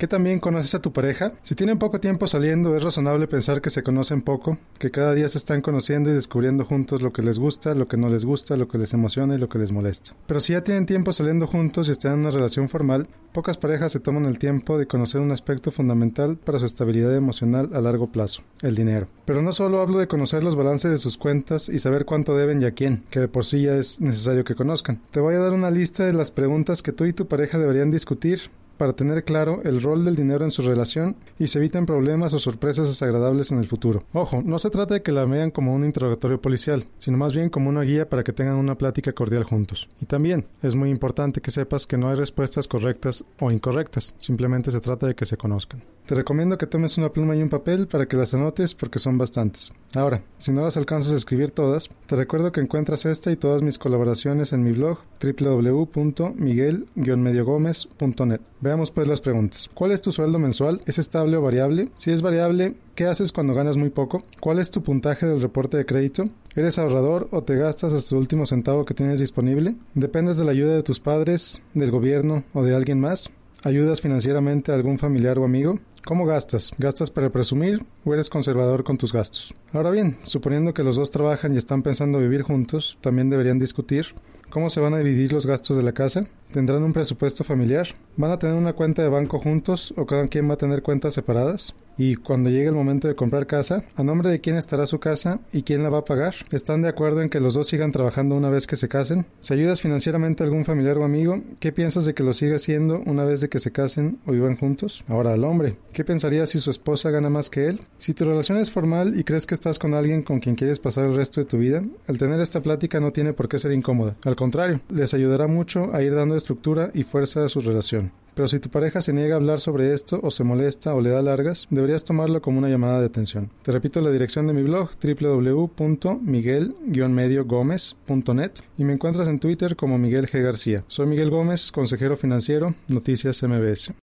¿Qué también conoces a tu pareja? Si tienen poco tiempo saliendo, es razonable pensar que se conocen poco, que cada día se están conociendo y descubriendo juntos lo que les gusta, lo que no les gusta, lo que les emociona y lo que les molesta. Pero si ya tienen tiempo saliendo juntos y están en una relación formal, pocas parejas se toman el tiempo de conocer un aspecto fundamental para su estabilidad emocional a largo plazo, el dinero. Pero no solo hablo de conocer los balances de sus cuentas y saber cuánto deben y a quién, que de por sí ya es necesario que conozcan. Te voy a dar una lista de las preguntas que tú y tu pareja deberían discutir para tener claro el rol del dinero en su relación y se eviten problemas o sorpresas desagradables en el futuro. Ojo, no se trata de que la vean como un interrogatorio policial, sino más bien como una guía para que tengan una plática cordial juntos. Y también es muy importante que sepas que no hay respuestas correctas o incorrectas, simplemente se trata de que se conozcan. Te recomiendo que tomes una pluma y un papel para que las anotes porque son bastantes. Ahora, si no las alcanzas a escribir todas, te recuerdo que encuentras esta y todas mis colaboraciones en mi blog www.miguel-mediogomez.net. Veamos pues las preguntas. ¿Cuál es tu sueldo mensual? ¿Es estable o variable? Si es variable, ¿qué haces cuando ganas muy poco? ¿Cuál es tu puntaje del reporte de crédito? ¿Eres ahorrador o te gastas hasta el último centavo que tienes disponible? ¿Dependes de la ayuda de tus padres, del gobierno o de alguien más? ¿Ayudas financieramente a algún familiar o amigo? ¿Cómo gastas? ¿Gastas para presumir o eres conservador con tus gastos? Ahora bien, suponiendo que los dos trabajan y están pensando vivir juntos, también deberían discutir cómo se van a dividir los gastos de la casa, tendrán un presupuesto familiar, van a tener una cuenta de banco juntos o cada quien va a tener cuentas separadas, y cuando llegue el momento de comprar casa, a nombre de quién estará su casa y quién la va a pagar. ¿Están de acuerdo en que los dos sigan trabajando una vez que se casen? ¿Se ayudas financieramente a algún familiar o amigo? ¿Qué piensas de que lo siga haciendo una vez de que se casen o vivan juntos? Ahora al hombre, ¿qué pensaría si su esposa gana más que él? Si tu relación es formal y crees que estás con alguien con quien quieres pasar el resto de tu vida, el tener esta plática no tiene por qué ser incómoda. Contrario, les ayudará mucho a ir dando estructura y fuerza a su relación. Pero si tu pareja se niega a hablar sobre esto o se molesta o le da largas, deberías tomarlo como una llamada de atención. Te repito la dirección de mi blog www.miguel-mediogomez.net y me encuentras en Twitter como Miguel G. García. Soy Miguel Gómez, consejero financiero, Noticias MBS.